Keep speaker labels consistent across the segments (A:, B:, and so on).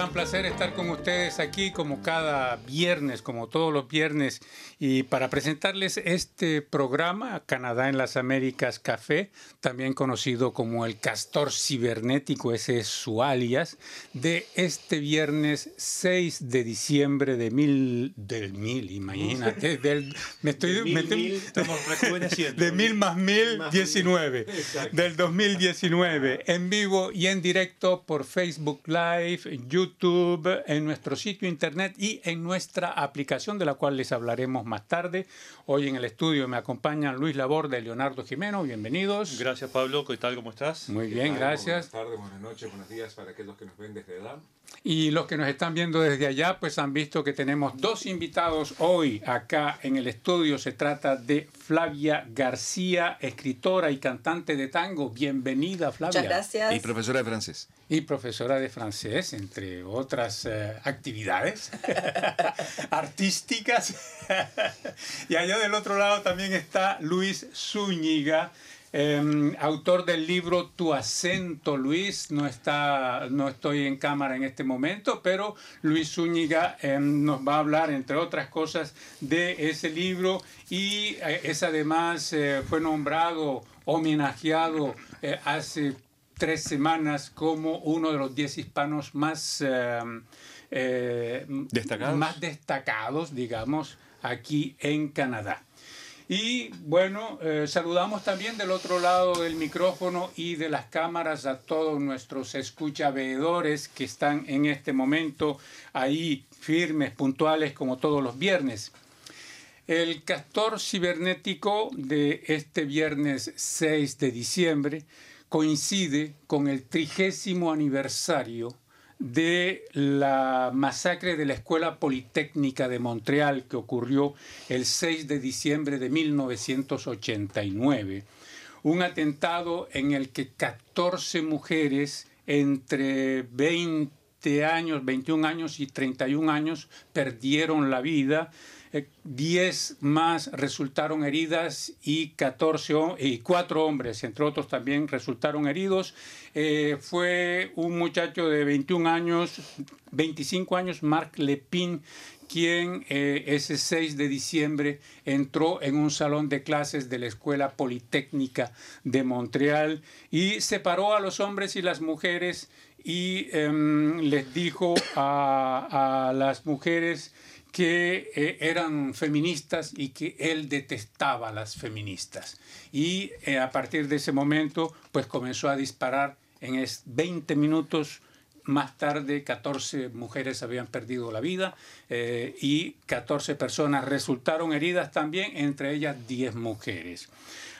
A: gran placer estar con ustedes aquí como cada viernes, como todos los viernes, y para presentarles este programa, Canadá en las Américas Café, también conocido como el Castor Cibernético, ese es su alias, de este viernes 6 de diciembre de mil, del mil, imagínate, del, me estoy,
B: de mil,
A: me estoy-
B: mil,
A: de mil más mil,
B: Más
A: 19,
B: Exacto.
A: del 2019, en vivo y en directo por Facebook Live, YouTube, en nuestro sitio internet y en nuestra aplicación de la cual les hablaremos más tarde. Hoy en el estudio me acompañan Luis Laborde y Leonardo Jimeno, bienvenidos.
B: Gracias, Pablo. ¿Qué tal? ¿Cómo estás?
A: Muy
C: ¿Qué
A: bien,
C: tal?
A: gracias.
C: Buenas tardes, buenas noches, buenos días para aquellos que nos ven desde edad.
A: Y los que nos están viendo desde allá, pues han visto que tenemos dos invitados hoy acá en el estudio. Se trata de Flavia García, escritora y cantante de tango. Bienvenida, Flavia.
D: Muchas gracias.
E: Y profesora de francés.
A: Y profesora de francés, entre otras eh, actividades artísticas. y allá del otro lado también está Luis Zúñiga. Eh, autor del libro Tu acento, Luis, no está, no estoy en cámara en este momento, pero Luis Zúñiga eh, nos va a hablar, entre otras cosas, de ese libro y eh, es además eh, fue nombrado, homenajeado eh, hace tres semanas como uno de los diez hispanos más, eh,
B: Destacados.
A: más destacados, digamos, aquí en Canadá. Y bueno, eh, saludamos también del otro lado del micrófono y de las cámaras a todos nuestros escuchaveedores que están en este momento ahí firmes, puntuales, como todos los viernes. El castor cibernético de este viernes 6 de diciembre coincide con el trigésimo aniversario de la masacre de la Escuela Politécnica de Montreal que ocurrió el 6 de diciembre de 1989. Un atentado en el que 14 mujeres entre 20 años, 21 años y 31 años perdieron la vida. Eh, 10 más resultaron heridas y 14 hom- y 4 hombres, entre otros también resultaron heridos. Eh, fue un muchacho de 21 años, 25 años, Marc Lepin, quien eh, ese 6 de diciembre entró en un salón de clases de la Escuela Politécnica de Montreal y separó a los hombres y las mujeres y em, les dijo a las mujeres que eh, eran feministas y que él detestaba a las feministas. Y eh, a partir de ese momento, pues comenzó a disparar en es- 20 minutos. Más tarde, 14 mujeres habían perdido la vida eh, y 14 personas resultaron heridas también, entre ellas 10 mujeres.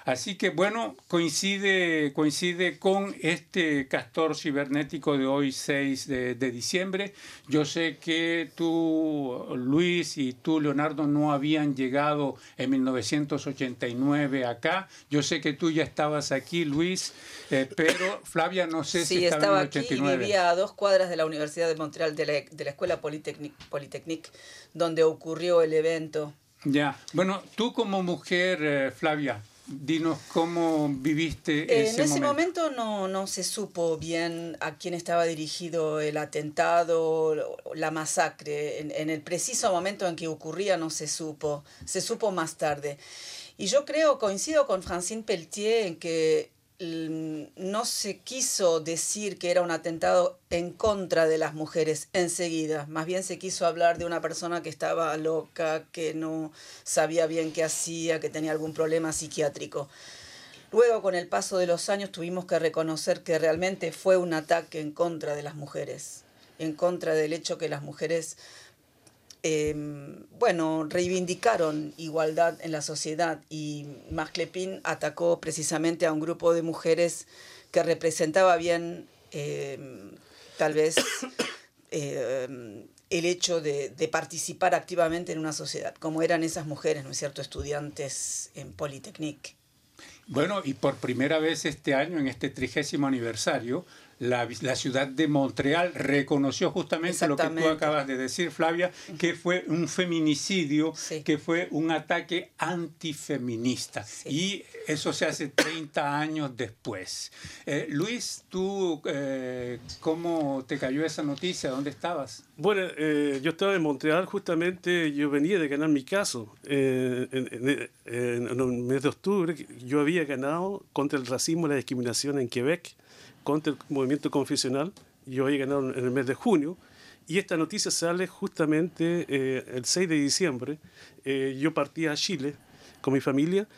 A: Así que bueno, coincide, coincide con este castor cibernético de hoy, 6 de, de diciembre. Yo sé que tú, Luis, y tú, Leonardo, no habían llegado en 1989 acá. Yo sé que tú ya estabas aquí, Luis, eh, pero Flavia, no sé si estaba,
D: estaba
A: en el
D: aquí y
A: 89.
D: vivía a dos cuadras de la Universidad de Montreal, de la, de la Escuela Politécnic, Politécnic, donde ocurrió el evento.
A: Ya, bueno, tú como mujer, eh, Flavia, dinos cómo viviste
D: Eh,
A: ese
D: en ese
A: momento.
D: momento no, no se supo bien a quién estaba dirigido el atentado, la masacre. En, en el preciso momento en que ocurría no se supo, se supo más tarde. Y yo creo, coincido con Francine Pelletier en que no se quiso decir que era un atentado en contra de las mujeres enseguida. Más bien se quiso hablar de una persona que estaba loca, que no sabía bien qué hacía, que tenía algún problema psiquiátrico. Luego, con el paso de los años, tuvimos que reconocer que realmente fue un ataque en contra de las mujeres, en contra del hecho que las mujeres, eh, bueno, reivindicaron igualdad en la sociedad y Marclepin atacó precisamente a un grupo de mujeres que representaba bien, eh, tal vez, eh, el hecho de, de participar activamente en una sociedad, como eran esas mujeres, ¿no es cierto?, estudiantes en Polytechnique.
A: Bueno, y por primera vez este año, en este trigésimo aniversario, la, la ciudad de Montreal reconoció justamente lo que tú acabas de decir, Flavia, que fue un feminicidio,
D: Sí.
A: que fue un ataque antifeminista.
D: Sí.
A: Y eso se hace 30 años después. Eh, Luis, ¿tú eh, cómo te cayó esa noticia? ¿Dónde estabas?
E: Bueno, eh, yo estaba en Montreal, justamente yo venía de ganar mi caso. Eh, en, en- en- en el mes de octubre yo había ganado contra el racismo y la discriminación en Quebec, contra el movimiento confesional. Yo había ganado en el mes de junio. Y esta noticia sale justamente eh, el 6 de diciembre. Eh, yo partí a Chile con mi familia.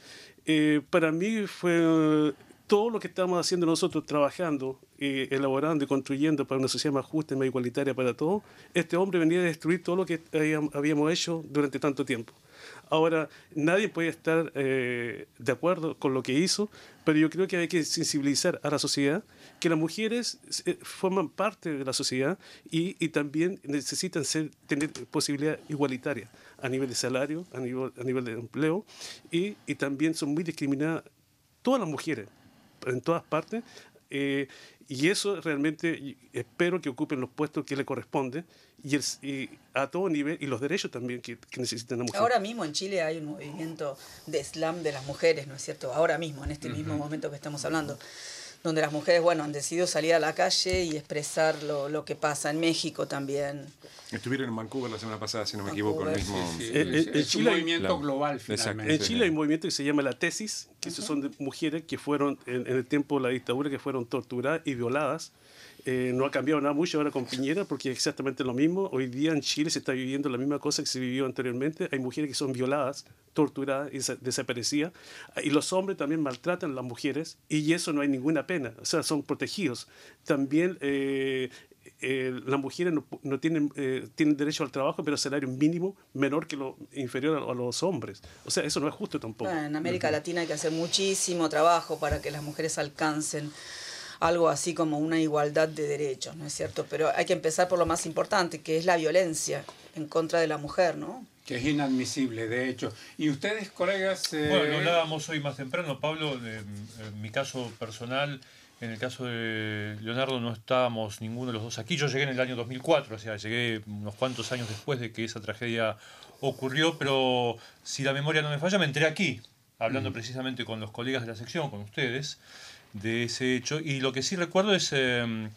E: Eh, para mí fue todo lo que estamos haciendo nosotros, trabajando, eh, elaborando y construyendo para una sociedad más justa y más igualitaria para todos, este hombre venía a destruir todo lo que habíam- habíamos hecho durante tanto tiempo. Ahora, nadie puede estar eh, de acuerdo con lo que hizo, pero yo creo que hay que sensibilizar a la sociedad, que las mujeres eh, forman parte de la sociedad y, y también necesitan ser, tener posibilidad igualitaria a nivel de salario, a nivel, a nivel de empleo, y, y también son muy discriminadas todas las mujeres, en todas partes, eh, y eso realmente espero que ocupen los puestos que le corresponden y, el- y a todo nivel y los derechos también que, que necesitan las mujeres.
D: Ahora mismo en Chile hay un movimiento de slam de las mujeres, ¿no es cierto? Ahora mismo, en este mismo momento que estamos hablando, donde las mujeres, bueno, han decidido salir a la calle y expresar lo, lo que pasa en México también.
C: Estuvieron en Vancouver la semana pasada, si no me equivoco, el
D: Vancouver,
C: mismo.
A: Sí,
E: Eh,
A: es,
E: eh,
A: es
E: en
A: un
E: Chile hay-
A: movimiento
C: la-
A: global finalmente.
E: En Chile hay un movimiento que se llama la tesis, que esos son de mujeres que fueron en, en el tiempo de la dictadura, que fueron torturadas y violadas. Eh, no ha cambiado nada mucho ahora con Piñera, porque es exactamente lo mismo. Hoy día en Chile se está viviendo la misma cosa que se vivió anteriormente. Hay mujeres que son violadas, torturadas y desa- desaparecidas. Y los hombres también maltratan a las mujeres y eso no hay ninguna pena. O sea, son protegidos. También eh, eh, las mujeres no, no tienen, eh, tienen derecho al trabajo, pero salario mínimo menor que lo inferior a, a los hombres. O sea, eso no es justo tampoco.
D: Bueno, en América Latina hay que hacer muchísimo trabajo para que las mujeres alcancen algo así como una igualdad de derechos, ¿no es cierto? Pero hay que empezar por lo más importante, que es la violencia en contra de la mujer, ¿no?
A: Que es inadmisible, de hecho. Y ustedes, colegas... eh,
B: Bueno, lo hablábamos hoy más temprano, Pablo, de, en mi caso personal, en el caso de Leonardo no estábamos ninguno de los dos aquí. Yo llegué en el año 2004, o sea, llegué unos cuantos años después de que esa tragedia ocurrió, pero si la memoria no me falla, me enteré aquí, hablando precisamente con los colegas de la sección, con ustedes, de ese hecho. Y lo que sí recuerdo es... eh,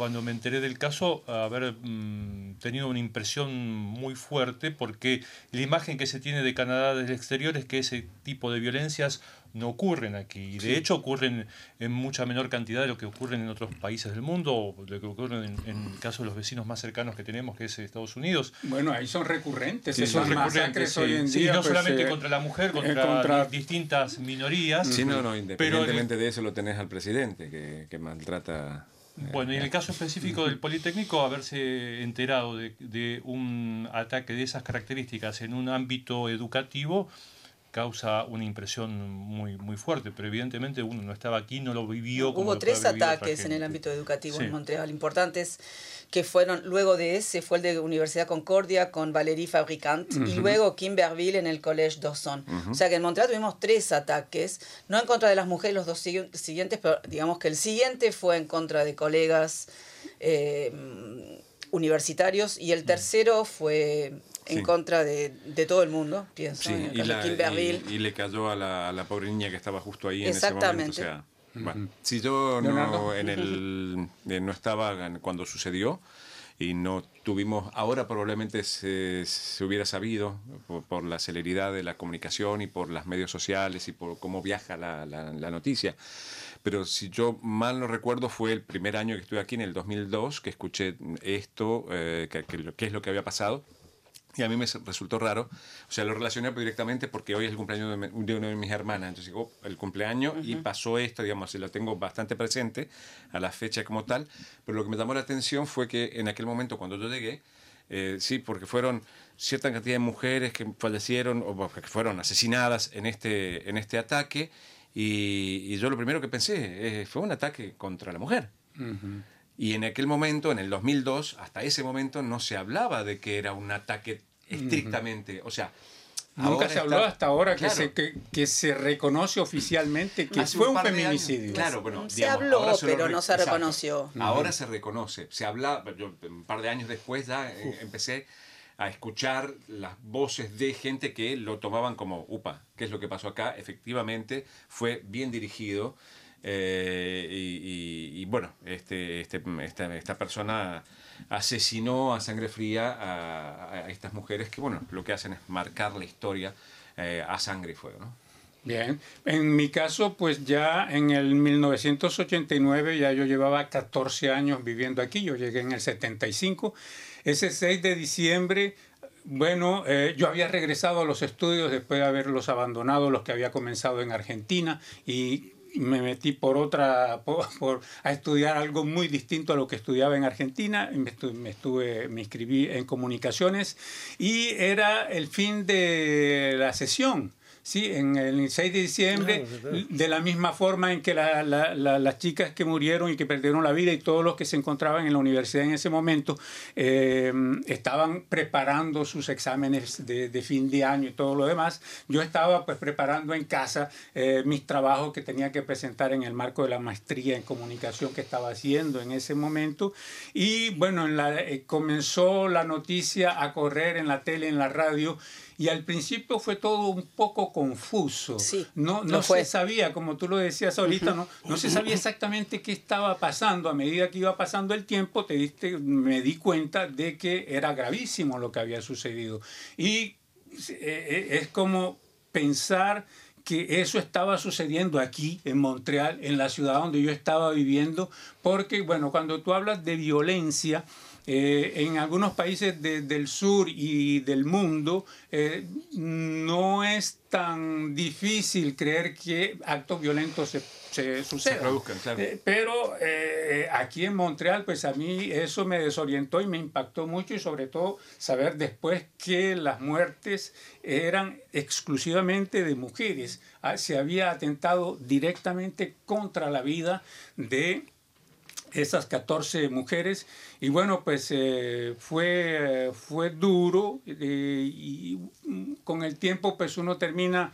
B: cuando me enteré del caso, haber mm, tenido una impresión muy fuerte porque la imagen que se tiene de Canadá desde el exterior es que ese tipo de violencias no ocurren aquí. Y de hecho ocurren en mucha menor cantidad de lo que ocurren en otros países del mundo, o de lo que ocurren en, en el caso de los vecinos más cercanos que tenemos, que es Estados Unidos.
A: Bueno, ahí son recurrentes.
B: Sí,
A: esas
B: son recurrentes,
A: masacres
B: sí.
A: hoy en
B: Sí,
A: día.
B: no
A: pues,
B: solamente
A: eh,
B: contra la mujer,
A: eh,
B: contra,
A: contra-
B: di- distintas minorías.
C: Sí, no, no,
B: Pero
C: independientemente de eso lo tenés al presidente que, que maltrata. eh,
B: Bueno, y en el caso específico del Politécnico, haberse enterado de, de un ataque de esas características en un ámbito educativo causa una impresión muy, muy fuerte, pero evidentemente uno no estaba aquí, no lo vivió. como
D: Hubo tres ataques en el ámbito educativo
B: Sí.
D: en Montreal, importantes, que fueron, luego de ese fue el de Universidad Concordia con Valérie Fabricant y luego Kimberville en el Collège Dawson. O sea que en Montreal tuvimos tres ataques, no en contra de las mujeres los dos sigui- siguientes, pero digamos que el siguiente fue en contra de colegas eh, universitarios y el tercero fue en
C: Sí.
D: contra de, de todo el mundo, pienso,
C: Sí,
D: en el
C: y,
D: caso
C: la-
D: de Kimberville.
C: y- y le cayó a la, a la pobre niña que estaba justo ahí en ese momento.
D: Exactamente.
C: O sea, bueno, si yo
A: Leonardo.
C: no, en el, eh, no estaba cuando sucedió y no tuvimos, ahora probablemente se, se hubiera sabido por, por la celeridad de la comunicación y por los medios sociales y por cómo viaja la, la- la noticia. Pero si yo mal no recuerdo, fue el primer año que estuve aquí, en el 2002, que escuché esto, eh, que, que lo- qué es lo que había pasado. Y a mí me resultó raro. O sea, lo relacioné directamente porque hoy es el cumpleaños de, de una de mis hermanas. Entonces digo, el cumpleaños y pasó esto, digamos, y lo tengo bastante presente a la fecha como tal. Pero lo que me llamó la atención fue que en aquel momento, cuando yo llegué, eh, sí, porque fueron cierta cantidad de mujeres que fallecieron o que fueron asesinadas en este, en este ataque. Y, y yo lo primero que pensé eh, fue un ataque contra la mujer. Y en aquel momento, en el 2002, hasta ese momento no se hablaba de que era un ataque estrictamente, o sea,
A: Nunca se habló hasta ahora que, se, que, se reconoce oficialmente que fue un, feminicidio.
D: Claro, bueno, se habló, pero no se reconoció.
C: Ahora se reconoce. Se habla, yo un par de años después ya eh, empecé a escuchar las voces de gente que lo tomaban como, upa, ¿qué es lo que pasó acá? Efectivamente, fue bien dirigido. Eh, y, bueno, este, este, esta, esta, persona asesinó a sangre fría a, estas mujeres que, bueno, lo que hacen es marcar la historia eh, a sangre y fuego, ¿no?
A: Bien, en mi caso, pues ya en el 1989 ya yo llevaba 14 años viviendo aquí, yo llegué en el 75. Ese 6 de diciembre bueno, eh, yo había regresado a los estudios después de haberlos abandonado, los que había comenzado en Argentina, y me metí por otra, por, a estudiar algo muy distinto a lo que estudiaba en Argentina. Me estuve, me, estuve, me inscribí en comunicaciones y era el fin de la sesión. Sí, en el 6 de diciembre, de la misma forma en que las chicas que murieron y que perdieron la vida y todos los que se encontraban en la universidad en ese momento eh, estaban preparando sus exámenes de, fin de año y todo lo demás. Yo estaba pues preparando en casa eh, mis trabajos que tenía que presentar en el marco de la maestría en comunicación que estaba haciendo en ese momento. Y bueno, en eh, comenzó la noticia a correr en la tele, en la radio y al principio fue todo un poco confuso. no no se sabía, como tú lo decías ahorita, no, no se sabía exactamente qué estaba pasando. A medida que iba pasando el tiempo, te diste, me di cuenta de que era gravísimo lo que había sucedido. Y eh, eh, es como pensar que eso estaba sucediendo aquí en Montreal, en la ciudad donde yo estaba viviendo, porque, bueno, cuando tú hablas de violencia, eh, en algunos países del sur y del mundo eh, no es tan difícil creer que actos violentos se, se sucedan. Eh, pero aquí en Montreal, pues a mí eso me desorientó y me impactó mucho y sobre todo saber después que las muertes eran exclusivamente de mujeres. Ah, se había atentado directamente contra la vida de esas 14 mujeres. Y bueno, pues eh, fue, fue duro eh, y con el tiempo pues uno termina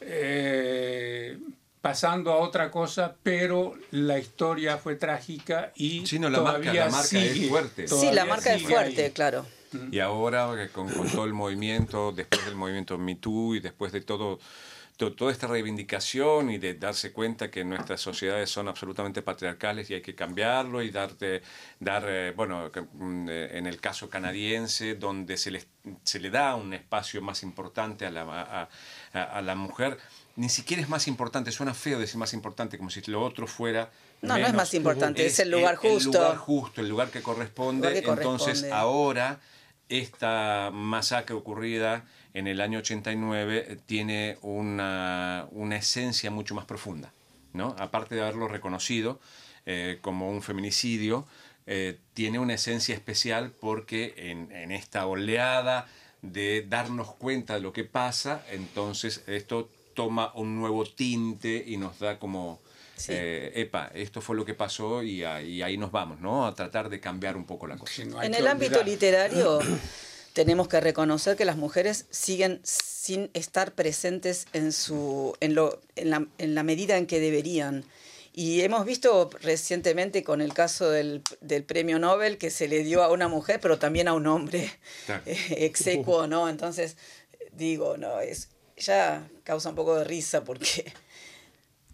A: eh, pasando a otra cosa, pero la historia fue trágica y
C: sí, la todavía marca, la marca es fuerte.
D: Sí, la marca es fuerte, claro.
C: Y ahora con, con todo el movimiento, después del movimiento Me Too y después de todo toda esta reivindicación y de darse cuenta que nuestras sociedades son absolutamente patriarcales y hay que cambiarlo y darte, dar, eh, bueno, mm, eh, en el caso canadiense, donde se le, se le da un espacio más importante a la, a, la mujer, ni siquiera es más importante, suena feo decir más importante, como si lo otro fuera...
D: No, no es más importante, es, el lugar justo.
C: El lugar justo, el lugar que corresponde. Entonces, ahora, esta masacre ocurrida en el año 89 eh, tiene una, esencia mucho más profunda. ¿no? Aparte de haberlo reconocido eh, como un feminicidio, eh, tiene una esencia especial porque en, esta oleada de darnos cuenta de lo que pasa, entonces esto toma un nuevo tinte y nos da como, epa, esto fue lo que pasó y, ahí nos vamos, ¿no? A tratar de cambiar un poco la cosa.
D: en el ámbito literario tenemos que reconocer que las mujeres siguen sin estar presentes en, su, en, lo, en, la, en la medida en que deberían. Y hemos visto recientemente con el caso del, del, premio Nobel que se le dio a una mujer, pero también a un hombre execuo, ¿no? Entonces, digo, no, es ya causa un poco de risa porque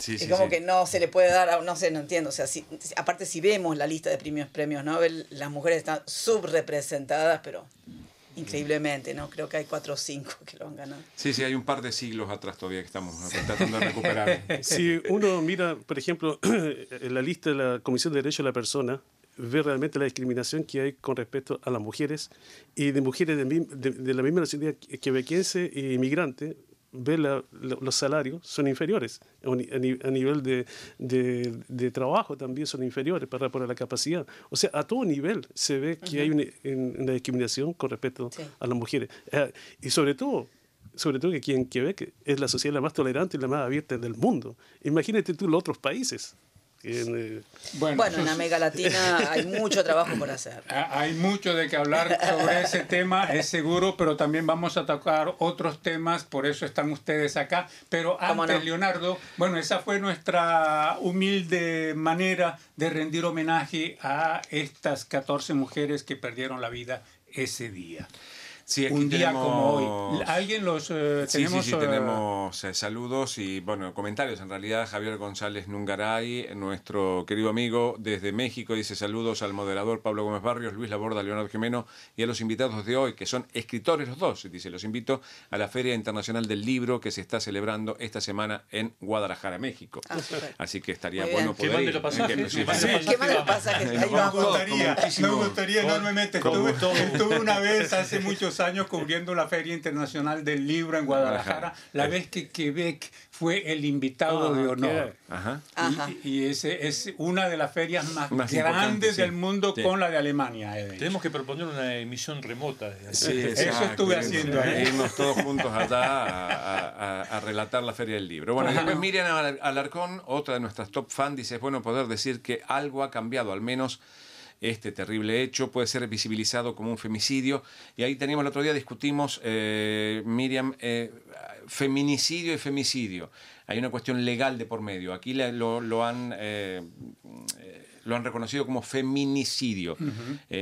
D: es como que no se le puede dar, no sé, no entiendo. O sea, si, aparte si vemos la lista de premios, premios Nobel, las mujeres están subrepresentadas, pero increíblemente, ¿no? Creo que hay cuatro o cinco que lo han ganado.
C: Sí, sí, hay un par de siglos atrás todavía que estamos tratando de recuperar.
E: Si uno mira, por ejemplo, en la lista de la Comisión de Derechos de la Persona, ve realmente la discriminación que hay con respecto a las mujeres y de mujeres de, de la misma nacionalidad quebequense e inmigrante, ve los salarios son inferiores, a, nivel de, de, trabajo también son inferiores para, para la capacidad. O sea, a todo nivel se ve que hay una, discriminación con respecto a las mujeres. Eh, y sobre todo, sobre todo que aquí en Quebec es la sociedad la más tolerante y la más abierta del mundo. Imagínate tú los otros países. En,
D: bueno, en América Latina hay mucho trabajo por hacer.
A: Hay mucho de que hablar sobre ese tema, es seguro, pero también vamos a tocar otros temas, por eso están ustedes acá. Pero antes, Leonardo, bueno, esa fue nuestra humilde manera de rendir homenaje a estas 14 mujeres que perdieron la vida ese día.
C: Sí, un día como hoy. ¿Alguien los eh, tenemos? Sí, sí, tenemos eh, saludos y bueno, comentarios. En realidad, Javier González Nungaray, nuestro querido amigo desde México, dice saludos al moderador Pablo Gómez Barrios, Luis Laborda, Leonardo Jimeno y a los invitados de hoy, que son escritores los dos. Dice, los invito a la Feria Internacional del Libro que se está celebrando esta semana en Guadalajara, México. Ah, Así que estaría bueno poder ir.
D: ¿Qué más pasajes?
A: Me gustaría, me gustaría enormemente. Estuve una vez hace muchos años cubriendo la Feria Internacional del Libro en Guadalajara, la vez que Quebec fue el invitado de ah, honor. Ajá. Y, ese es una de las ferias más, grandes del mundo con la de Alemania.
B: Tenemos que proponer una emisión remota.
A: Sí, Eso estuve haciendo.
C: Irnos todos juntos allá a, relatar la Feria del Libro. Bueno, después Miriam Alarcón, otra de nuestras top fans, dice, es bueno poder decir que algo ha cambiado, al menos este terrible hecho puede ser visibilizado como un femicidio. Y ahí teníamos el otro día, discutimos, eh, Miriam, eh, feminicidio y femicidio. Hay una cuestión legal de por medio. Aquí lo, han... Eh, lo han reconocido como feminicidio.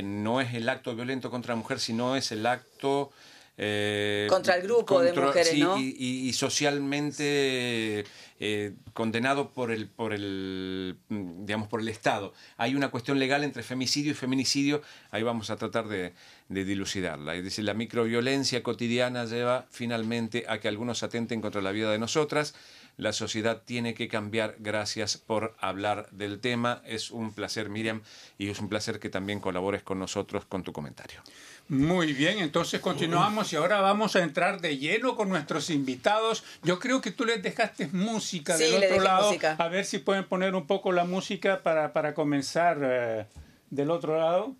C: no es el acto violento contra la mujer, sino es el acto
D: eh, contra el grupo de mujeres, ¿no?
C: Y, socialmente eh, condenado por el, por el, digamos, por el Estado. Hay una cuestión legal entre femicidio y feminicidio, ahí vamos a tratar de, de dilucidarla. Es decir, la microviolencia cotidiana lleva finalmente a que algunos atenten contra la vida de nosotras. La sociedad tiene que cambiar. Gracias por hablar del tema. Es un placer, Miriam, y es un placer que también colabores con nosotros con tu comentario.
A: Muy bien, entonces continuamos y ahora vamos a entrar de lleno con nuestros invitados. Yo creo que tú les dejaste música del otro lado. A ver si pueden poner un poco la música para, para comenzar eh, del otro lado.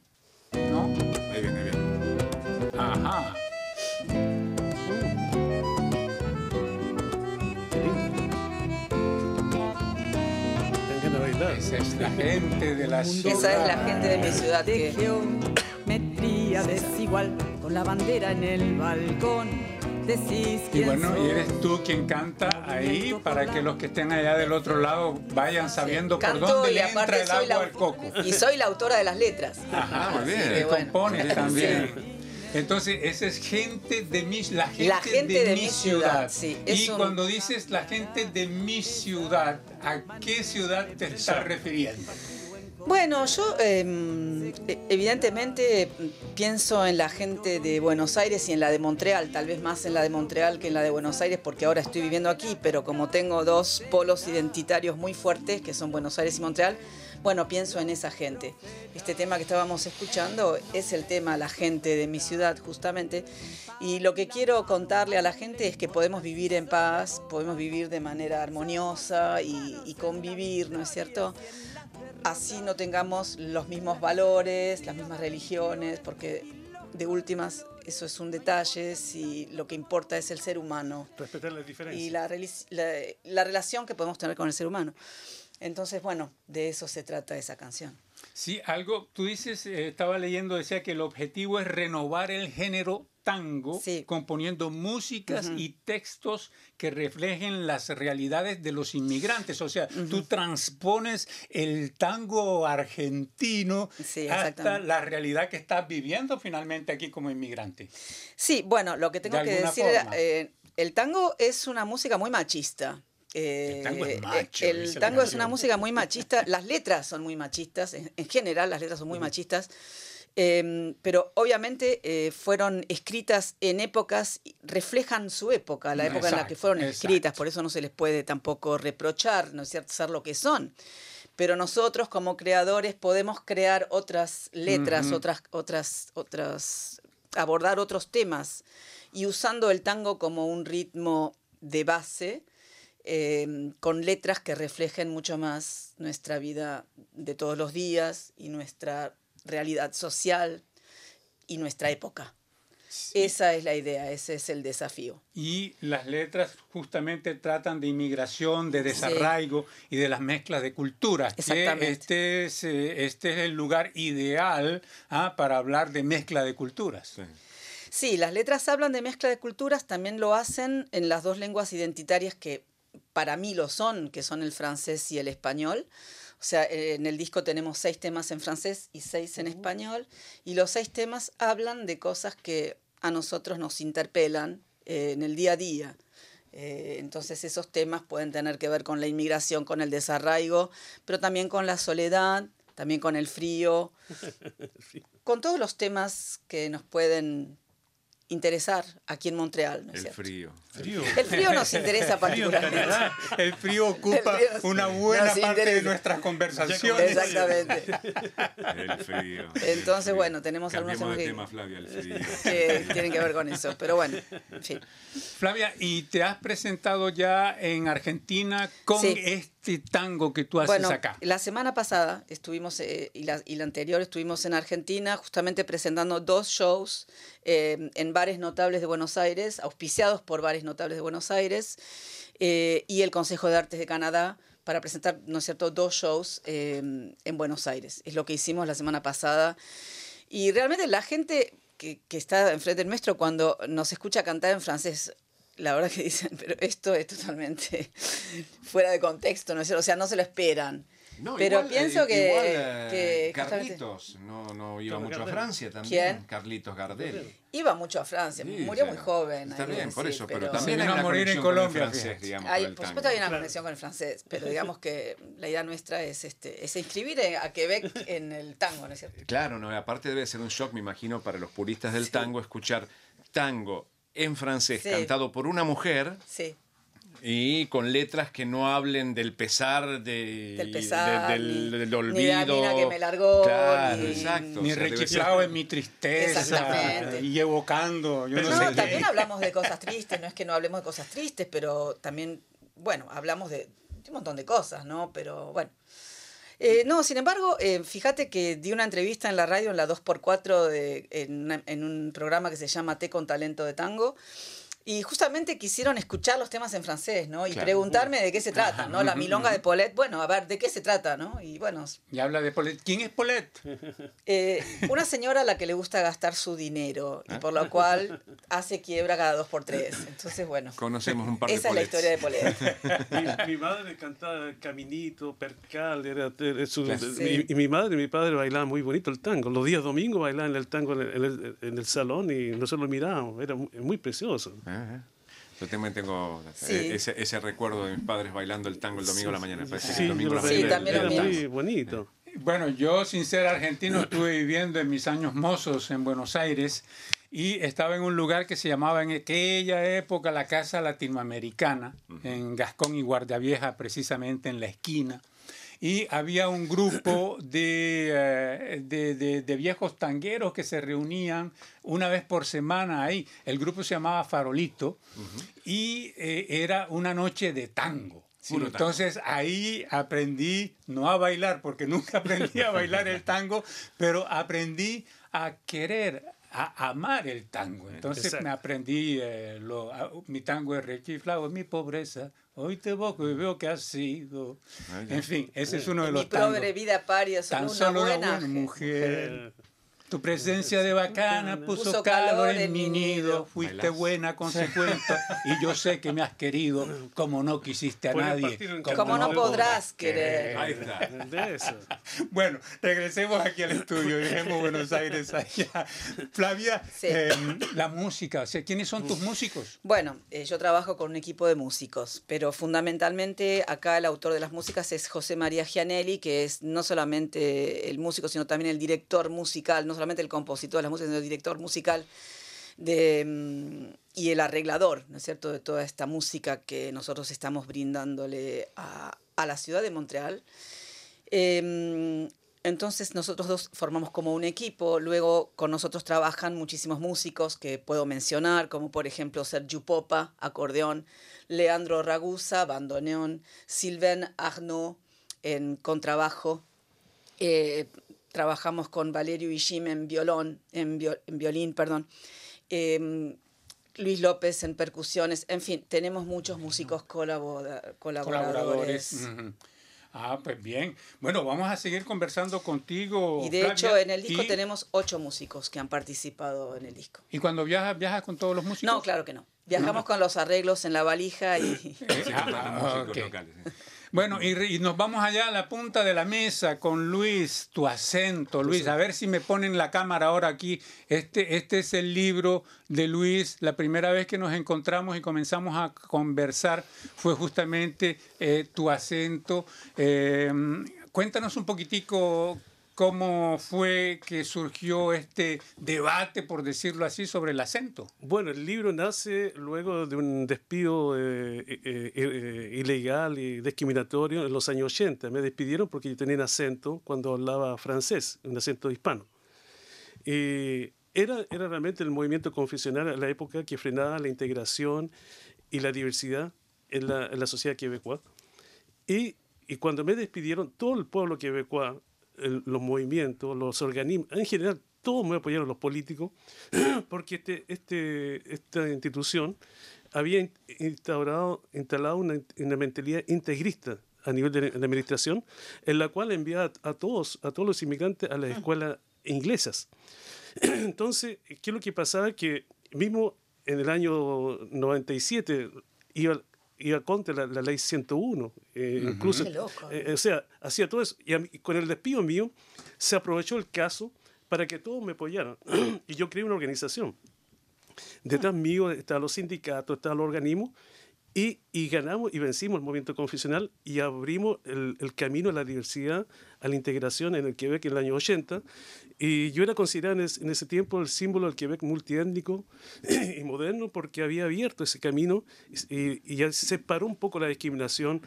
A: La gente de la ciudad.
D: Esa es la gente de mi ciudad que
F: desigual con la bandera en el balcón. Decís
A: y bueno, y eres tú quien canta ahí para que los que estén allá del otro lado vayan sabiendo por dónde le entra el agua al coco.
D: Y soy la autora de las letras.
A: Ajá, muy bien. compones también. Entonces, esa es gente de mi, la gente, de, mi ciudad. y cuando dices la gente de mi ciudad, ¿a qué ciudad te estás refiriendo?
D: Bueno, yo em, e, evidentemente pienso en la gente de Buenos Aires y en la de Montreal, tal vez más en la de Montreal que en la de Buenos Aires porque ahora estoy viviendo aquí, pero como tengo dos polos identitarios muy fuertes, que son Buenos Aires y Montreal, bueno, pienso en esa gente. Este tema que estábamos escuchando es el tema la gente de mi ciudad, justamente. Y lo que quiero contarle a la gente es que podemos vivir en paz, podemos vivir de manera armoniosa y, y convivir, ¿no es cierto? así no tengamos los mismos valores, las mismas religiones, porque de últimas eso es un detalle, si lo que importa es el ser humano.
E: Respetar las diferencias.
D: Y la, la, relación que podemos tener con el ser humano. Entonces, bueno, de eso se trata esa canción.
A: Sí, algo, tú dices, eh, estaba leyendo, decía que el objetivo es renovar el género tango, componiendo músicas y textos que reflejen las realidades de los inmigrantes. O sea, tú transpones el tango argentino hasta la realidad que estás viviendo finalmente aquí como inmigrante.
D: Sí, bueno, lo que tengo que decir, eh, el tango es una música muy machista. El tango es, eh, el tango es una música muy machista, las letras son muy machistas, en, general las letras son muy machistas. Em, pero obviamente eh, fueron escritas en épocas, reflejan su época, la época en la que fueron escritas, por eso no se les puede tampoco reprochar, ¿no es cierto?, ser lo que son. Pero nosotros como creadores podemos crear otras letras, otras, otras, otras, abordar otros temas. Y usando el tango como un ritmo de base, em, con letras que reflejen mucho más nuestra vida de todos los días y nuestra realidad social y nuestra época. Esa es la idea, ese es el desafío.
A: Y las letras justamente tratan de inmigración, de desarraigo y de las mezclas de culturas.
D: Exactamente.
A: este, es, eh, este es el lugar ideal ah, para hablar de mezcla de culturas.
C: Sí.
D: Sí, las letras hablan de mezcla de culturas, también lo hacen en las dos lenguas identitarias que para mí lo son, que son el francés y el español. O sea, eh, en el disco tenemos seis temas en francés y seis en español, y los seis temas hablan de cosas que a nosotros nos interpelan eh, en el día a día. Eh, entonces esos temas pueden tener que ver con la inmigración, con el desarraigo, pero también con la soledad, también con el frío, con todos los temas que nos pueden interesar aquí en Montreal. ¿no es
C: El
D: cierto?
C: frío.
B: Frío.
D: El frío nos interesa particularmente.
A: El frío ocupa
D: El frío
A: una buena parte de nuestras conversaciones.
D: Exactamente.
C: El frío.
D: Entonces,
C: El frío.
D: bueno, tenemos algunos
C: Cambiemos de
D: temas
C: tema, Flavia, el frío.
D: que tienen que ver con eso. Pero bueno, en fin.
A: Flavia, ¿y te has presentado ya en Argentina con
D: Sí.
A: este tango que tú haces
D: Bueno,
A: acá?
D: la semana pasada estuvimos, eh, y, la, y la anterior estuvimos en Argentina, justamente presentando dos shows eh, en bares notables de Buenos Aires, auspiciados por bares notables de Buenos Aires, eh, y el Consejo de Artes de Canadá, para presentar, ¿no es cierto?, dos shows eh, en Buenos Aires. Es lo que hicimos la semana pasada. Y realmente la gente que, que está enfrente nuestro, cuando nos escucha cantar en francés, la verdad que dicen, pero esto es totalmente fuera de contexto, ¿no es cierto? O sea, no se lo esperan.
C: No,
D: pero
C: igual,
D: pienso
C: eh,
D: que,
C: igual, eh,
D: que justamente
C: Carlitos, no, no iba
E: Carlos
C: mucho a. Francia también.
D: ¿Quién?
C: Carlitos Gardel.
D: iba mucho a Francia,
C: Sí,
D: murió muy joven.
C: Está bien, por eso, pero, también hay una
A: morir en
C: conexión con el
A: Colombia,
C: francés, digamos,
D: Hay, por
C: tango.
D: supuesto hay una
E: Claro.
D: conexión con el francés, pero digamos que la idea nuestra es, este, es inscribir a Quebec en el tango, ¿no es cierto?
C: Claro, no, aparte debe ser un shock, me imagino, para los puristas del tango escuchar tango en francés
D: Sí.
C: cantado por una mujer
D: Sí,
C: y con letras que no hablen del pesar, de,
D: del pesar,
C: de- del,
D: ni,
C: del
D: ni de la
C: olvido.
D: mina que me largó,
C: Claro,
D: ni-
C: exacto.
A: Ni
C: o sea,
A: en mi tristeza
D: Exactamente.
A: y evocando, yo no,
D: No,
A: sé qué.
D: también hablamos de cosas tristes, no es que no hablemos de cosas tristes, pero también, bueno, hablamos de, de un montón de cosas, ¿no? Pero bueno. Eh, no, sin embargo, eh, fíjate que di una entrevista en la radio, en la 2x4, de, en, una- en un programa que se llama Té con Talento de Tango. Y justamente quisieron escuchar los temas en francés, ¿no? Y
C: Claro.
D: preguntarme de qué se trata, ¿no? La milonga de Paulette, bueno, a ver, ¿de qué se trata, no? Y bueno,
A: Y habla de Paulette. ¿Quién es Paulette?
D: eh, una señora a la que le gusta gastar su dinero y por lo cual hace quiebra cada dos por tres. Entonces, bueno,
C: Conocemos un par de
D: esa es la historia de Paulette.
E: Mi, mi madre cantaba Caminito, Percal, era, era su- y, y mi madre y mi padre bailaban muy bonito el tango. Los días domingos bailaban el tango en el, en el- en el salón y nosotros lo mirábamos, era muy, muy precioso.
C: Ajá. Yo también tengo
D: Sí.
C: eh, ese, ese recuerdo de mis padres bailando el tango el domingo a la mañana. Parece que
E: Sí,
C: el domingo la mañana
E: era
C: era
E: muy bonito.
A: Bueno, yo sin ser argentino estuve viviendo en mis años mozos en Buenos Aires y estaba en un lugar que se llamaba en aquella época la Casa Latinoamericana, en Gascón y Guardiavieja, precisamente en la esquina. Y había un grupo de, eh, de, de- de viejos tangueros que se reunían una vez por semana ahí. El grupo se llamaba Farolito y eh, era una noche de tango. Sí,
C: Puro tango.
A: entonces ahí aprendí, no a bailar, porque nunca aprendí a bailar el tango, pero aprendí a querer, a amar el tango. Entonces
E: Exacto.
A: me aprendí, eh, lo- a- mi tango es rechiflado, mi pobreza, hoy te evoco y veo que has sido.
C: Ya.
A: En fin, ese es uno de
D: Mi
A: los tangos.
D: pobre vida paria, solo
A: Tan
D: una
A: solo una
D: buena.
A: buena mujer. Tu presencia de bacana puso,
D: Puso
A: calor en mi nido. Fuiste
C: Bailás.
A: buena, consecuente. y yo sé que me has querido como no quisiste a nadie. como
D: Como no podrás querer.
C: Ahí está.
E: de eso.
A: Bueno, regresemos aquí al estudio, dejemos Buenos Aires allá. Flavia,
D: Sí.
A: eh, la música, o sea, ¿quiénes son tus músicos?
D: Bueno, eh, yo trabajo con un equipo de músicos, pero fundamentalmente acá el autor de las músicas es José María Gianelli, que es no solamente el músico, sino también el director musical, no solamente el compositor de las músicas, sino el director musical de, mm, y el arreglador, ¿no es cierto?, de toda esta música que nosotros estamos brindándole a, a la ciudad de Montreal. Em, entonces nosotros dos formamos como un equipo, luego con nosotros trabajan muchísimos músicos que puedo mencionar, como por ejemplo Sergio Popa, acordeón, Leandro Ragusa, bandoneón, Sylvain Arnaud en contrabajo, eh, trabajamos con Valerio Ishim en violón, en, vio- en violín, perdón. em, Luis López en percusiones, en fin, tenemos muchos músicos colaboradores.
A: colaboradores. Ah, pues bien. Bueno, vamos a seguir conversando contigo.
D: Y de hecho, en el disco tenemos ocho músicos que han participado en el disco.
A: ¿Y cuando viajas, viajas con todos los músicos?
D: No, claro que no. Viajamos con los arreglos en la valija y...
A: Ah, bueno, y, nos vamos allá a la punta de la mesa con Luis, tu acento, Luis. A ver si me ponen la cámara ahora aquí. Este, este es el libro de Luis. La primera vez que nos encontramos y comenzamos a conversar fue justamente eh, tu acento. Eh, cuéntanos un poquitico ¿Cómo fue que surgió este debate, por decirlo así, sobre el acento?
E: Bueno, el libro nace luego de un despido eh, eh, eh, ilegal y discriminatorio en los años 80. Me despidieron porque yo tenía un acento cuando hablaba francés, un acento hispano. Era, era realmente el movimiento confesional en la época que frenaba la integración y la diversidad en la, en la sociedad quebecoa. Y, y cuando me despidieron, todo el pueblo quebecoa los movimientos, los organismos, en general, todos me apoyaron los políticos, porque este, este, esta institución había instaurado, instalado una, una mentalidad integrista a nivel de la administración, en la cual enviaba a todos, a todos los inmigrantes a las ah. escuelas inglesas. Entonces, ¿qué es lo que pasaba? Que mismo en el año 97 iba iba contra la, la ley 101. Eh, incluso, eh, o sea, hacía todo eso. Y, con el despido mío se aprovechó el caso para que todos me apoyaran. y yo creé una organización. Detrás mío estaban los sindicatos, estaban los organismos, y, y, ganamos y vencimos el movimiento confesional y abrimos el, el, camino a la diversidad, a la integración en el Quebec en el año 80. Y yo era considerado en, ese tiempo el símbolo del Quebec multiétnico y moderno porque había abierto ese camino y, y ya se paró un poco la discriminación,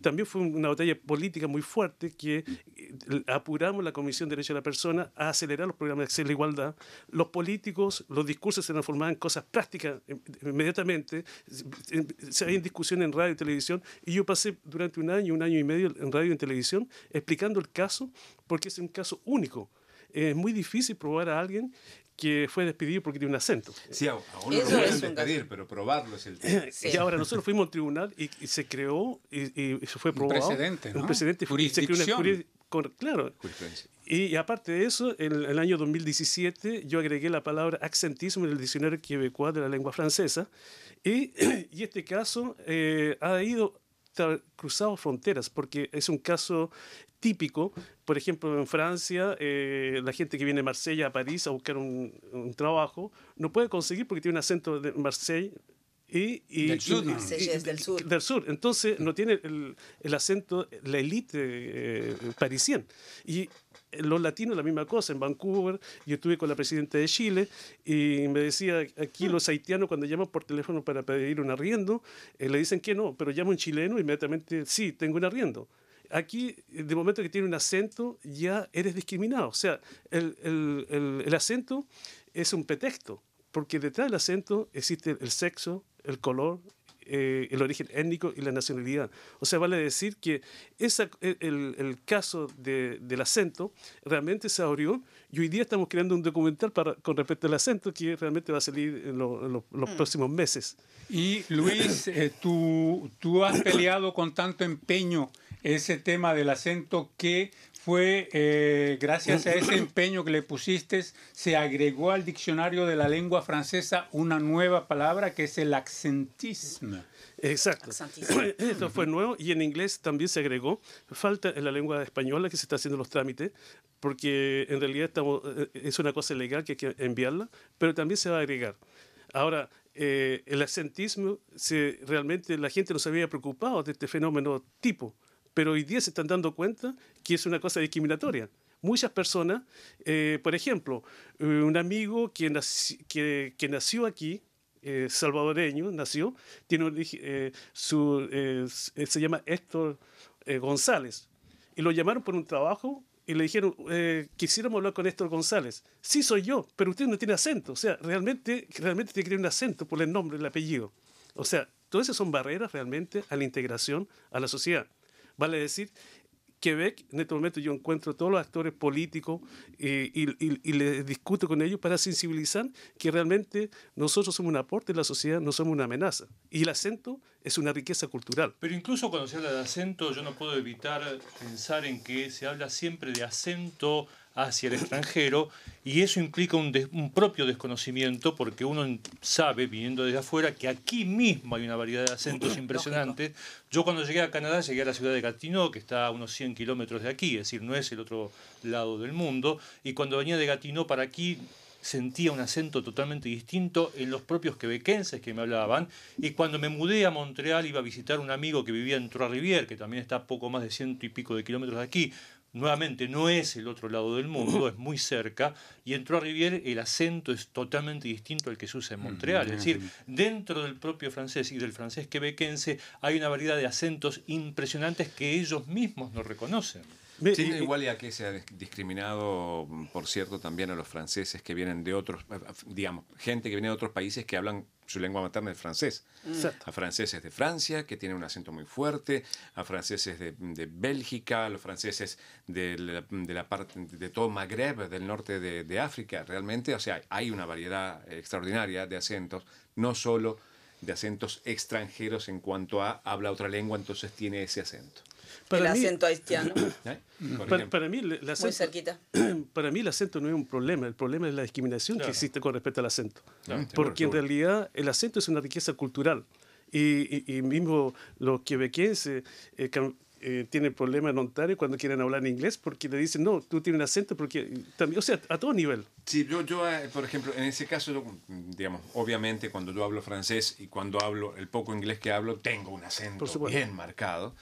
E: también fue una batalla política muy fuerte que eh, apuramos la Comisión de Derechos de la Persona a acelerar los programas de acceso a la igualdad. Los políticos, los discursos se transformaban en cosas prácticas eh, inmediatamente. Se había discusión en radio y televisión y yo pasé durante un año, un año y medio en radio y en televisión explicando el caso porque es un caso único es muy difícil probar a alguien que fue despedido porque tiene un acento.
C: Sí, a, uno lo pueden despedir, pero probarlo es el tema.
E: Y ahora nosotros fuimos al tribunal y, se creó y, se fue probado.
A: Un precedente, ¿no?
E: Un precedente.
A: Jurisdicción.
E: Se con, claro. Y, aparte de eso, en el año 2017 yo agregué la palabra accentismo en el diccionario quebecois de la lengua francesa y, y este caso eh, ha ido cruzado fronteras, porque es un caso típico. Por ejemplo, en Francia, eh, la gente que viene de Marsella a París a buscar un, un, trabajo no puede conseguir porque tiene un acento de Marsella. Y, y,
A: del sur,
D: es del sur.
E: Del sur. Entonces no tiene el, el acento, la élite eh, parisien. Y los latinos la misma cosa. En Vancouver yo estuve con la presidenta de Chile y me decía, aquí los haitianos cuando llaman por teléfono para pedir un arriendo, eh, le dicen que no, pero llamo en chileno inmediatamente, sí, tengo un arriendo aquí, de momento que tiene un acento, ya eres discriminado. O sea, el, el, el, acento es un pretexto, porque detrás del acento existe el sexo, el color, eh, el origen étnico y la nacionalidad. O sea, vale decir que esa, el, el caso de, del acento realmente se abrió y hoy día estamos creando un documental para, con respecto al acento que realmente va a salir en, los mm. próximos meses.
A: Y Luis, eh, tú, tú has peleado con tanto empeño ese tema del acento que fue, eh, gracias a ese empeño que le pusiste, se agregó al diccionario de la lengua francesa una nueva palabra que es el accentismo.
E: Exacto. Esto fue nuevo y en inglés también se agregó. Falta en la lengua española que se está haciendo los trámites, porque en realidad estamos, eh, es una cosa legal que hay que enviarla, pero también se va a agregar. Ahora, eh, el accentismo, se, realmente la gente no se había preocupado de este fenómeno tipo pero hoy día se están dando cuenta que es una cosa discriminatoria. Muchas personas, eh, por ejemplo, eh, un amigo que, nació aquí, eh, salvadoreño, nació, tiene su, se llama Héctor González, y lo llamaron por un trabajo y le dijeron, quisiéramos hablar con Héctor González. Sí, soy yo, pero usted no tiene acento. O sea, realmente, realmente tiene que tener un acento por el nombre, el apellido. O sea, todas esas son barreras realmente a la integración a la sociedad. Vale decir Quebec, en este momento yo encuentro a todos los actores políticos eh, y, y, les discuto con ellos para sensibilizar que realmente nosotros somos un aporte en la sociedad, no somos una amenaza. Y el acento es una riqueza cultural.
B: Pero incluso cuando se habla de acento, yo no puedo evitar pensar en que se habla siempre de acento hacia el extranjero y eso implica un, propio desconocimiento porque uno sabe, viniendo desde afuera, que aquí mismo hay una variedad de acentos impresionantes. Yo cuando llegué a Canadá llegué a la ciudad de Gatineau, que está a unos 100 kilómetros de aquí, es decir, no es el otro lado del mundo, y cuando venía de Gatineau para aquí sentía un acento totalmente distinto en los propios quebequenses que me hablaban. Y cuando me mudé a Montreal iba a visitar un amigo que vivía en Trois-Rivières, que también está a poco más de ciento y pico de kilómetros de aquí. Nuevamente, no es el otro lado del mundo, es muy cerca. Y en Trois-Rivières el acento es totalmente distinto al que se usa en Montreal. Es decir, dentro del propio francés y del francés quebequense hay una variedad de acentos impresionantes que ellos mismos no reconocen.
C: Sí, igual ya que se ha discriminado, por cierto, también a los franceses que vienen de otros, digamos, gente que viene de otros países que hablan su lengua materna el francés.
E: Exacto.
C: A franceses de Francia, que tienen un acento muy fuerte, a franceses de, de Bélgica, a los franceses de la, de la, parte de todo Magreb, del norte de, de, África. Realmente, o sea, hay una variedad extraordinaria de acentos, no solo de acentos extranjeros en cuanto a habla otra lengua, entonces tiene ese acento.
D: Para el mí, acento haitiano.
E: ¿Eh? Para, para, mí, el acento,
D: Muy cerquita.
E: Para mí el acento no es un problema, el problema es la discriminación
B: Claro.
E: que existe con respecto al acento.
C: Claro,
E: Porque en
C: seguro.
E: realidad el acento es una riqueza cultural. Y, y, y mismo los quebequenses eh, que, eh, tienen problemas en Ontario cuando quieren hablar en inglés porque le dicen, no, tú tienes un acento, porque también, o sea, a todo nivel.
C: Sí, yo, yo, eh, por ejemplo, en ese caso, yo, digamos, obviamente cuando yo hablo francés y cuando hablo el poco inglés que hablo, tengo un acento bien marcado.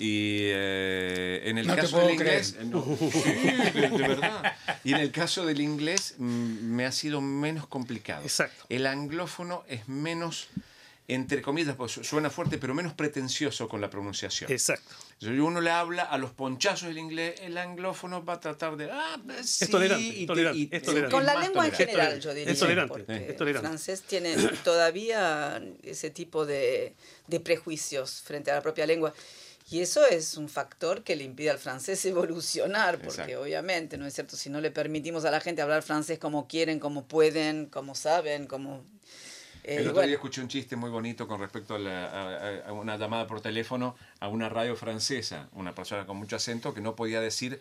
C: Y eh, en el
A: No
C: caso del inglés,
A: creer.
C: no, sí, de, de verdad. Y en el caso del inglés mm, me ha sido menos complicado.
E: Exacto.
C: El anglófono es menos, entre comillas, pues suena fuerte, pero menos pretencioso con la pronunciación.
E: Exacto.
C: Si uno le habla a los ponchazos del inglés, el anglófono va a tratar de. Ah, sí,
E: tolerante,
C: y te-
E: tolerante,
C: y-
E: es tolerante.
D: Con la lengua en
C: tolerante.
D: general, yo diría.
E: Es tolerante,
D: porque
E: es tolerante.
D: El francés tiene todavía ese tipo de, de prejuicios frente a la propia lengua. Y eso es un factor que le impide al francés evolucionar, porque
C: Exacto.
D: obviamente, ¿no es cierto? Si no le permitimos a la gente hablar francés como quieren, como pueden, como saben, como... eh,
C: El otro
D: bueno,
C: día escuché un chiste muy bonito con respecto a, la- a- a una llamada por teléfono a una radio francesa, una persona con mucho acento que no podía decir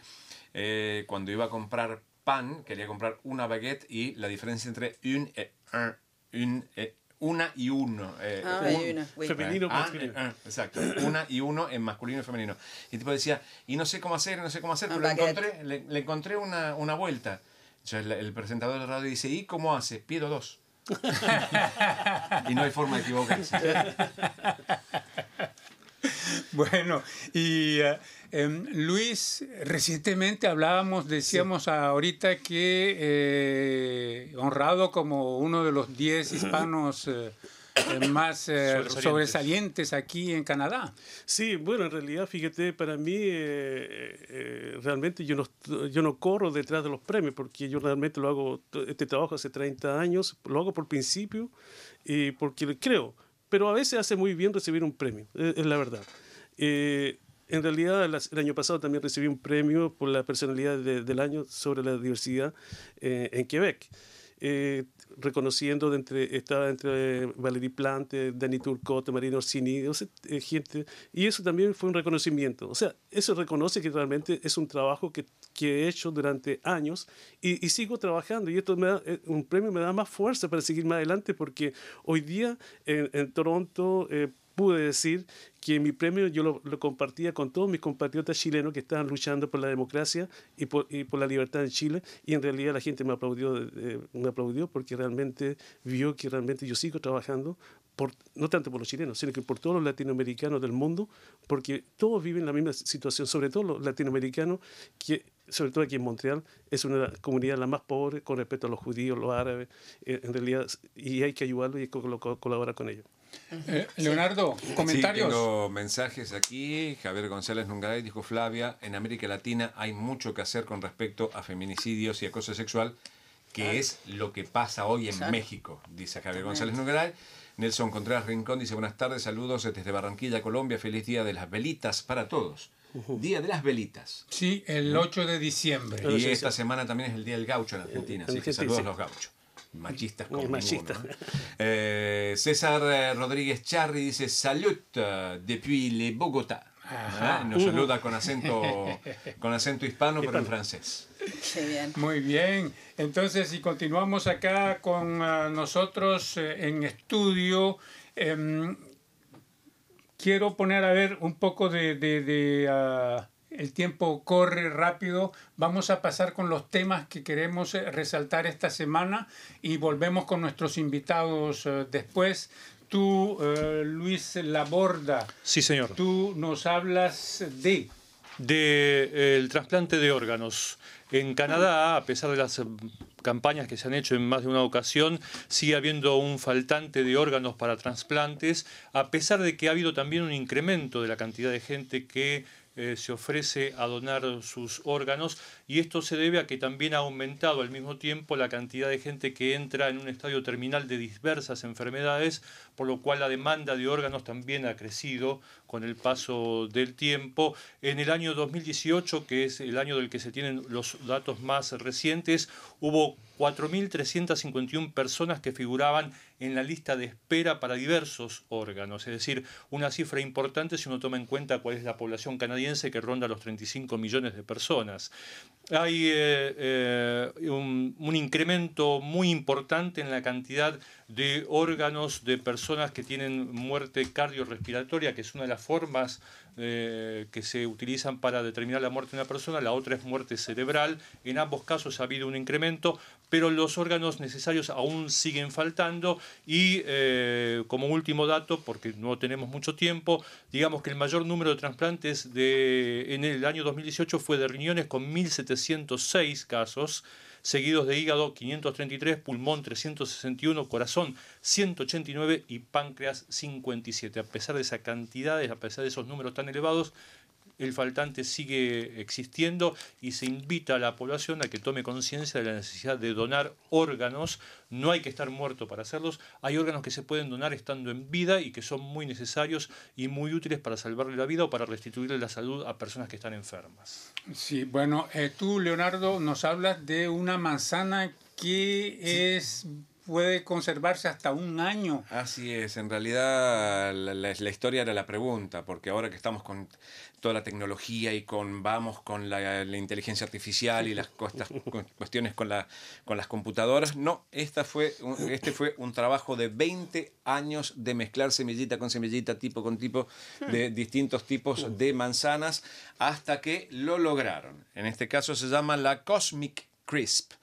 C: eh, cuando iba a comprar pan, quería comprar una baguette y la diferencia entre un et un, un et- una y uno. eh,
D: Ah,
C: un-
D: hay una.
E: Femenino,
C: Ah,
E: masculino.
C: eh, eh, exacto. Una y uno en masculino y femenino. Y el tipo decía, y no sé cómo hacer, no sé cómo hacer,
D: Un
C: pero le encontré, le, le encontré una, una vuelta. Entonces el, el presentador de la radio dice, ¿y cómo hace? Pido dos. y no hay forma de equivocarse.
A: Bueno, y eh, em, Luis, recientemente hablábamos, decíamos ahorita que eh, honrado como uno de los 10 hispanos eh, eh, más
B: Sobresalientes.
A: sobresalientes aquí en Canadá.
E: Sí, bueno, en realidad, fíjate, para mí realmente yo no, yo no corro detrás de los premios porque yo realmente lo hago, este trabajo hace 30 años, lo hago por principio y porque creo, pero a veces hace muy bien recibir un premio, es, es la verdad. Eh, en realidad, el año pasado también recibí un premio por la personalidad de- del año sobre la diversidad eh, en Quebec. Eh, reconociendo de entre, estaba entre Valérie Plante, Dani Turcotte, Marina Orsini, o sea, eh, gente, y eso también fue un reconocimiento. O sea, eso reconoce que realmente es un trabajo que, que he hecho durante años y, y sigo trabajando. Y esto me da, eh, un premio me da más fuerza para seguir más adelante porque hoy día en, en Toronto eh, pude decir que mi premio yo lo, lo compartía con todos mis compatriotas chilenos que estaban luchando por la democracia y por, y por la libertad en Chile y en realidad la gente me aplaudió, eh, me aplaudió porque realmente vio que realmente yo sigo trabajando por, no tanto por los chilenos, sino que por todos los latinoamericanos del mundo, porque todos viven la misma situación, sobre todo los latinoamericanos, que sobre todo aquí en Montreal, es una comunidad la más pobre con respecto a los judíos, los árabes, eh, en realidad, y hay que ayudarlos y co- co- colaborar con ellos.
A: Eh, Leonardo, comentarios.
C: Sí, tengo mensajes aquí. Javier González Nungaray dijo Flavia, en América Latina hay mucho que hacer con respecto a feminicidios y acoso sexual, que es lo que pasa hoy en
D: Exacto.
C: México, dice Javier González Nungaray. Nelson Contreras Rincón dice buenas tardes, saludos desde Barranquilla, Colombia, feliz día de las velitas para todos. Día de las Velitas.
A: Sí, el 8 de diciembre.
C: Y esta semana también es el Día del Gaucho en Argentina, así que saludos a los gauchos. Machistas como ninguno, ¿no? Eh, César eh, Rodríguez Charri dice Salut eh, depuis le Bogotá.
A: Ajá.
C: Ah, Nos saluda con acento, con acento hispano, pero en francés.
D: Bien.
A: Muy bien. Entonces, si continuamos acá con ah, nosotros eh, en estudio, em, quiero poner a ver un poco de... de- de, ah, el tiempo corre rápido. Vamos a pasar con los temas que queremos eh, resaltar esta semana y volvemos con nuestros invitados eh, después. Tú, eh, Luis Laborda,
B: Sí, señor.
A: tú nos hablas de...
B: del trasplante de órganos. En Canadá, a pesar de las campañas que se han hecho en más de una ocasión, sigue habiendo un faltante de órganos para trasplantes, a pesar de que ha habido también un incremento de la cantidad de gente que eh, se ofrece a donar sus órganos y esto se debe a que también ha aumentado al mismo tiempo la cantidad de gente que entra en un estadio terminal de diversas enfermedades, por lo cual la demanda de órganos también ha crecido con el paso del tiempo. En el año 2018, que es el año del que se tienen los datos más recientes, hubo 4.351 personas que figuraban en la lista de espera para diversos órganos, es decir, una cifra importante si uno toma en cuenta cuál es la población canadiense que ronda los 35 millones de personas. Hay eh, eh, un, un incremento muy importante en la cantidad de órganos de personas que tienen muerte cardiorrespiratoria, que es una de las formas eh, que se utilizan para determinar la muerte de una persona, la otra es muerte cerebral. En ambos casos ha habido un incremento, pero los órganos necesarios aún siguen faltando y eh, como último dato, porque no tenemos mucho tiempo, digamos que el mayor número de trasplantes de, en el año 2018 fue de riñones con 1.706 casos seguidos de hígado 533, pulmón 361, corazón 189 y páncreas 57. A pesar de esa cantidad, a pesar de esos números tan elevados, el faltante sigue existiendo y se invita a la población a que tome conciencia de la necesidad de donar órganos. No hay que estar muerto para hacerlos. Hay órganos que se pueden donar estando en vida y que son muy necesarios y muy útiles para salvarle la vida o para restituirle la salud a personas que están enfermas.
A: Sí, bueno, eh, tú, Leonardo, nos hablas de una manzana que es puede conservarse hasta un año.
C: Así es, en realidad la, historia era la pregunta, porque ahora que estamos con toda la tecnología y con vamos con la, inteligencia artificial y las cuestiones con, la, con las computadoras, no, esta fue, este fue un trabajo de 20 años de mezclar semillita con semillita, tipo con tipo, de distintos tipos de manzanas, hasta que lo lograron. En este caso se llama la Cosmic Crisp.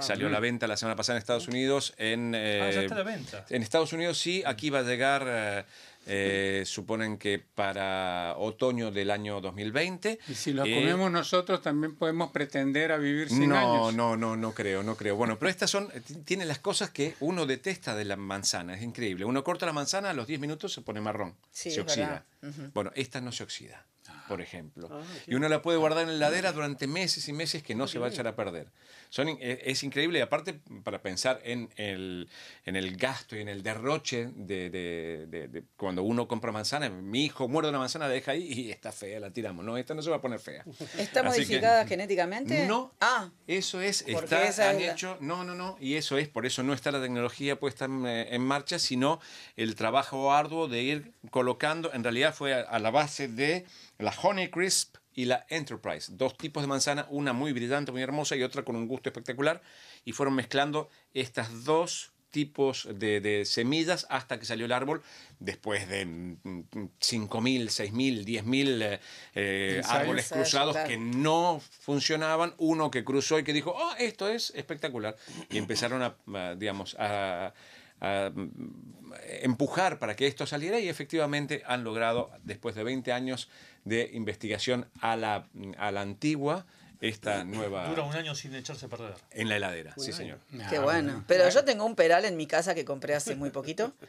C: Salió a la venta la semana pasada en Estados Unidos en...
B: Ah, ya
C: eh,
B: está a la venta.
C: en Estados Unidos sí, aquí va a llegar, eh, eh, suponen que para otoño del año 2020.
A: Y si lo
C: Eh,
A: comemos nosotros, también podemos pretender a vivir 100
C: no,
A: años.
C: no, no, no creo, no creo. Bueno, pero estas son, t- tienen las cosas que uno detesta de la manzana, es increíble. Uno corta la manzana, a los 10 minutos se pone marrón,
D: Sí,
C: se oxida. Bueno, esta no se oxida, por ejemplo. y uno la puede guardar en la heladera durante meses y meses que no se va a echar a perder. Son, in- e- es increíble, y aparte para pensar en el, en el gasto y en el derroche de, de- de- de cuando uno compra manzana, mi hijo muerde una manzana, la deja ahí y está fea, la tiramos. No, esta no se va a poner fea.
D: ¿Está
C: Así que-
D: modificada genéticamente?
C: no.
D: Ah,
C: Eso es, está,
D: esa
C: han
D: es la-
C: hecho, no, no, no, y eso es, por eso no está la tecnología puesta en, eh, en marcha, sino el trabajo arduo de ir colocando, en realidad fue a, a la base de la Honey Crisp y la Enterprise, dos tipos de manzana, una muy brillante, muy hermosa y otra con un gusto espectacular, y fueron mezclando estas dos tipos de, de semillas hasta que salió el árbol. Después de mm, mm, 5.000, 6.000, 10.000 eh, eh, árboles cruzados que no funcionaban, uno que cruzó y que dijo, oh, esto es espectacular. Y empezaron a, a, digamos, a, a, mm, empujar para que esto saliera y efectivamente han logrado, después de 20 años de investigación a la, a la antigua, esta nueva...
B: Dura un año sin echarse a perder.
C: En la heladera, sí señor.
A: Ah,
D: qué bueno. Pero yo tengo un peral en mi casa que compré hace muy poquito.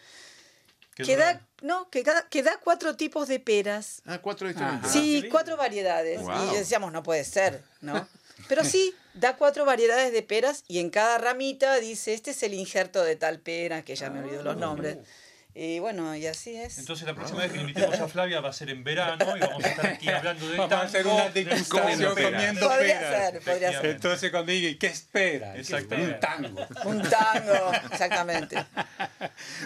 B: Que
D: da, no, que, da cuatro tipos de peras.
C: Ah, cuatro.
D: Sí,
B: lindo.
D: cuatro variedades.
C: Wow.
D: Y decíamos, no puede ser, ¿no? Pero sí, da cuatro variedades de peras y en cada ramita dice, este es el injerto de tal pera, que ya me olvidó los nombres. Y bueno, y así es.
B: Entonces la próxima vez que invitemos a Flavia va a ser en verano y vamos a estar aquí hablando de
A: Vamos a hacer
B: tango,
A: una degustación comiendo
D: Podría
A: peras.
D: ser, podría ser.
A: Entonces cuando diga, ¿y qué espera? ¿Qué
B: Exactamente.
A: Un tango.
D: Un tango, exactamente.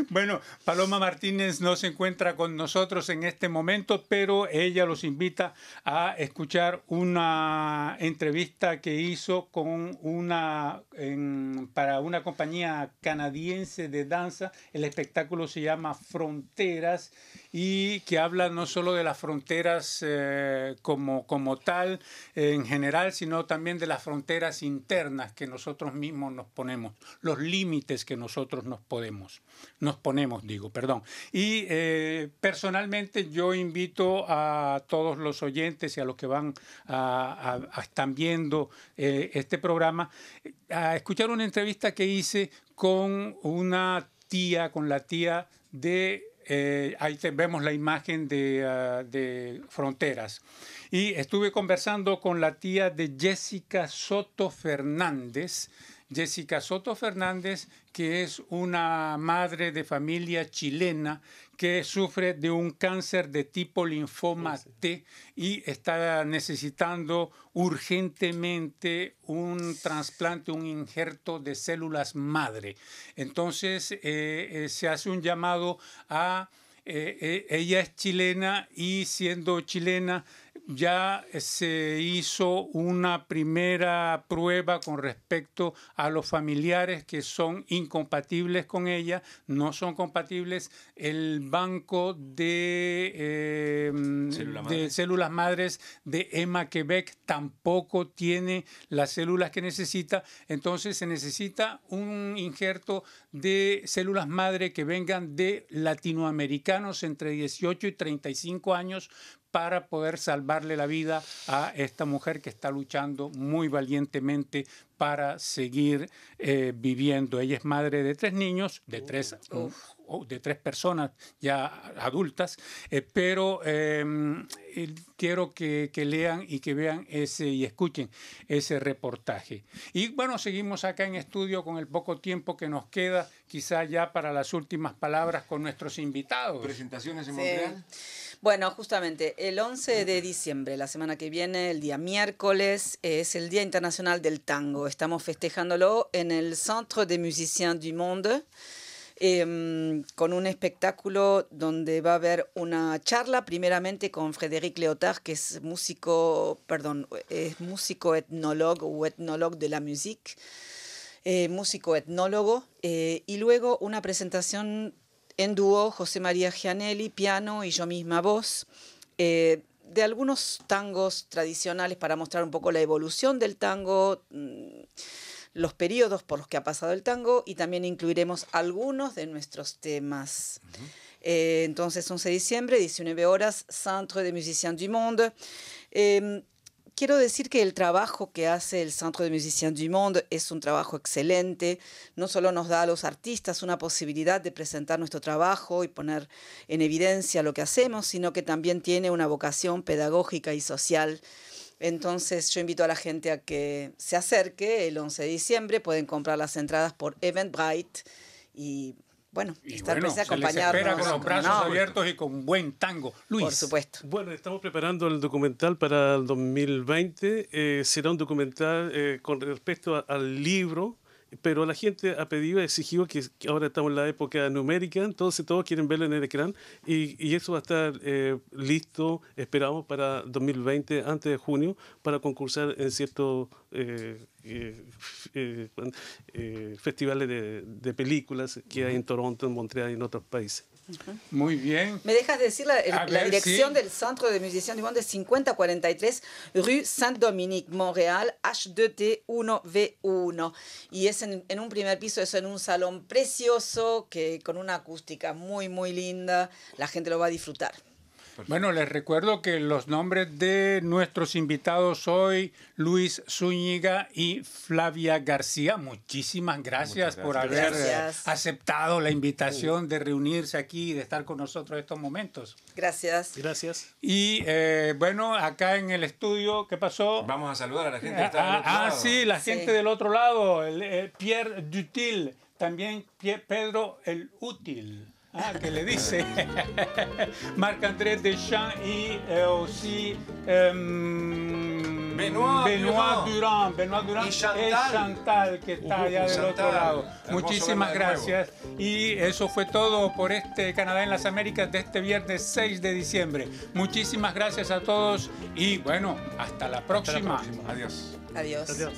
A: Bueno, Paloma Martínez no se encuentra con nosotros en este momento, pero ella los invita a escuchar una entrevista que hizo con una en- para una compañía canadiense de danza. El espectáculo se llama Fronteras y que habla no solo de las fronteras eh, como, como tal en general, sino también de las fronteras internas que nosotros mismos nos ponemos, los límites que nosotros nos podemos, nos ponemos, digo, perdón. Y eh, personalmente yo invito a todos los oyentes y a los que van a- a- están viendo eh, este programa a escuchar una entrevista que hice con una tía, con la tía de eh, ahí vemos la imagen de, ah, de Fronteras. Y estuve conversando con la tía de Jessica Soto Fernández. Jessica Soto Fernández, que es una madre de familia chilena que sufre de un cáncer de tipo linfoma T y está necesitando urgentemente un trasplante, un injerto de células madre. Entonces eh, eh, se hace un llamado a... eh, eh, ella es chilena y siendo chilena ya se hizo una primera prueba con respecto a los familiares que son incompatibles con ella, no son compatibles. El banco de, eh,
C: Célula
A: de
C: madre.
A: células madres de Emma Quebec tampoco tiene las células que necesita, entonces se necesita un injerto de células madre que vengan de latinoamericanos entre 18 y 35 años para poder salvarle la vida a esta mujer que está luchando muy valientemente para seguir eh, viviendo. Ella es madre de tres niños, de tres, o de tres personas ya adultas, eh, pero eh, eh, quiero que, que lean y que vean ese y escuchen ese reportaje. Y bueno, seguimos acá en estudio con el poco tiempo que nos queda, quizá ya para las últimas palabras con nuestros invitados.
C: Presentaciones en
D: Sí.
C: Montreal.
D: Bueno, justamente el 11 de diciembre, la semana que viene, el día miércoles, es el Día Internacional del Tango. Estamos festejándolo en el Centre des Musiciens du Monde. em, con un espectáculo donde va a haber una charla primeramente con Frédéric Léotard, que es músico, perdón, es músico etnólogo o etnólogo de la musique, eh, músico etnólogo, eh, y luego una presentación en dúo, José María Gianelli, piano y yo misma voz, eh, de algunos tangos tradicionales para mostrar un poco la evolución del tango, mm, los periodos por los que ha pasado el tango y también incluiremos algunos de nuestros temas. Eh, entonces, 11 de diciembre, 19 horas, Centre des Musiciens du Monde. Eh, quiero decir que el trabajo que hace el Centre des Musiciens du Monde es un trabajo excelente. No solo nos da a los artistas una posibilidad de presentar nuestro trabajo y poner en evidencia lo que hacemos, sino que también tiene una vocación pedagógica y social. Entonces yo invito a la gente a que se acerque el 11 de diciembre. Pueden comprar las entradas por Eventbrite y bueno,
A: Y
D: estar
A: bueno,
D: presente,
A: se les espera con los brazos
D: no,
A: abiertos y con buen tango. Luis.
D: Por supuesto.
E: Bueno, estamos preparando el documental para el 2020. Eh, será un documental eh, con respecto a- al libro, pero la gente ha pedido, ha exigido que, que ahora estamos en la época numérica, entonces todos quieren verlo en el ecrán y, y eso va a estar eh, listo, esperamos, para 2020, antes de junio, para concursar en ciertos eh, eh, eh, eh, festivales de, de películas que hay en Toronto, en Montreal y en otros países.
A: Muy bien.
D: ¿Me dejas decir la,
A: ver,
D: dirección
A: sí.
D: del Centre de Musiciens du Monde? Es 5043 Rue Saint-Dominique, Montréal, H2T1V1. Y es en, en un primer piso, es en un salón precioso, que con una acústica muy, muy linda. La gente lo va a disfrutar.
A: Bueno, les recuerdo que los nombres de nuestros invitados hoy, Luis Zúñiga y Flavia García. Muchísimas gracias, por haber
D: gracias.
A: aceptado la invitación de reunirse aquí y de estar con nosotros estos momentos.
D: Gracias.
E: Gracias.
A: Y eh, bueno, acá en el estudio, ¿qué pasó?
C: Vamos a saludar a la gente que
A: Ah,
C: está del otro
A: ah,
C: lado.
A: sí, la
D: Sí.
A: gente del otro lado, el, eh, Pierre Dutil, también Pie- Pedro el Útil. Ah, que le dice Marc-André Deschamps y eh, aussi em,
C: Benoît Durand.
A: Durand. Benoît Durand
C: Y Chantal.
A: es Chantal, que está
C: Uh,
A: allá del
C: Chantal.
A: otro lado.
C: Hermoso
A: Muchísimas gracias. Y eso fue todo por este Canadá en las Américas de este viernes 6 de diciembre. Muchísimas gracias a todos y bueno, hasta la próxima.
B: próxima.
C: Adiós.
D: Adiós.
E: Adiós.